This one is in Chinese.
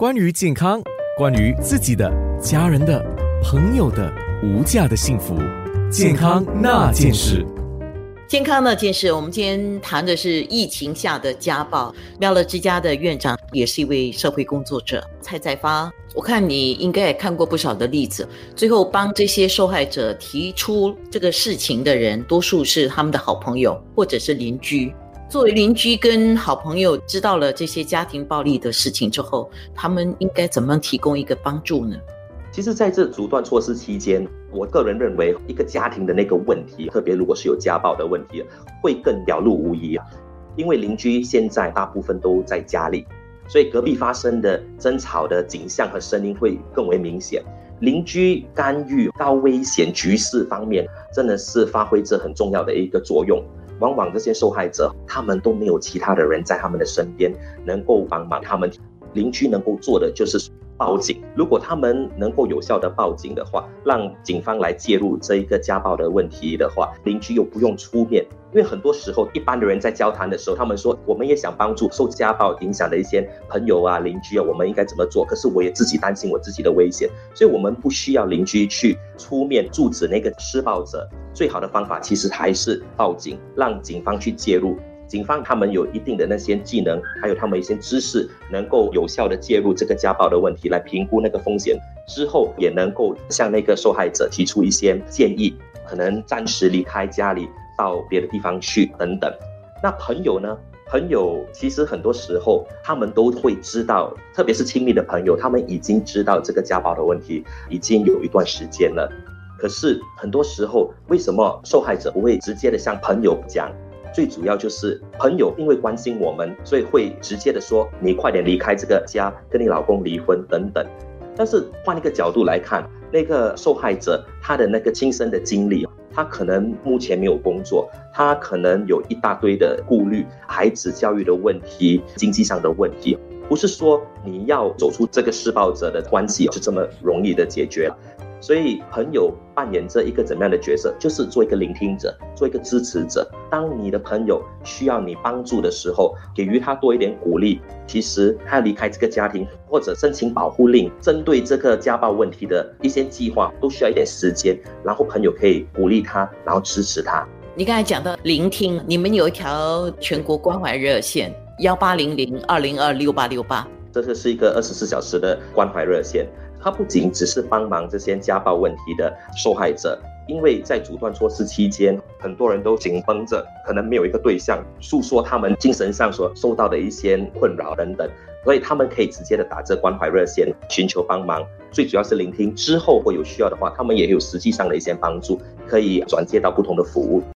关于健康，关于自己的、家人的、朋友的无价的幸福，健康那件事。健康那件事，我们今天谈的是疫情下的家暴。妙乐之家的院长也是一位社会工作者蔡在发，我看你应该也看过不少的例子。最后帮这些受害者提出这个事情的人，多数是他们的好朋友或者是邻居。作为邻居跟好朋友，知道了这些家庭暴力的事情之后，他们应该怎么提供一个帮助呢？其实，在这阻断措施期间，我个人认为，一个家庭的那个问题，特别如果是有家暴的问题，会更了露无遗。因为邻居现在大部分都在家里，所以隔壁发生的争吵的景象和声音会更为明显。邻居干预高危险局势方面，真的是发挥着很重要的一个作用。往往这些受害者，他们都没有其他的人在他们的身边能够帮忙他们。邻居能够做的就是报警。如果他们能够有效的报警的话，让警方来介入这一个家暴的问题的话，邻居又不用出面。因为很多时候，一般的人在交谈的时候，他们说我们也想帮助受家暴影响的一些朋友啊、邻居啊，我们应该怎么做？可是我也自己担心我自己的危险，所以我们不需要邻居去出面阻止那个施暴者。最好的方法其实还是报警，让警方去介入。警方他们有一定的那些技能，还有他们一些知识，能够有效的介入这个家暴的问题，来评估那个风险之后，也能够向那个受害者提出一些建议，可能暂时离开家里。到别的地方去等等，那朋友呢？朋友其实很多时候他们都会知道，特别是亲密的朋友，他们已经知道这个家暴的问题已经有一段时间了。可是很多时候，为什么受害者不会直接的向朋友讲？最主要就是朋友因为关心我们，所以会直接的说：“你快点离开这个家，跟你老公离婚等等。”但是换一个角度来看，那个受害者他的那个亲身的经历。他可能目前没有工作，他可能有一大堆的顾虑，孩子教育的问题、经济上的问题，不是说你要走出这个施暴者的关系就这么容易的解决。所以，朋友扮演着一个怎么样的角色？就是做一个聆听者，做一个支持者。当你的朋友需要你帮助的时候，给予他多一点鼓励。其实，他离开这个家庭或者申请保护令，针对这个家暴问题的一些计划，都需要一点时间。然后，朋友可以鼓励他，然后支持他。你刚才讲到聆听，你们有一条全国关怀热线：幺八零零二零二六八六八。这个是一个二十四小时的关怀热线。它不仅只是帮忙这些家暴问题的受害者，因为在阻断措施期间，很多人都紧绷着，可能没有一个对象诉说他们精神上所受到的一些困扰等等，所以他们可以直接的打这关怀热线寻求帮忙。最主要是聆听之后，会有需要的话，他们也有实际上的一些帮助，可以转接到不同的服务。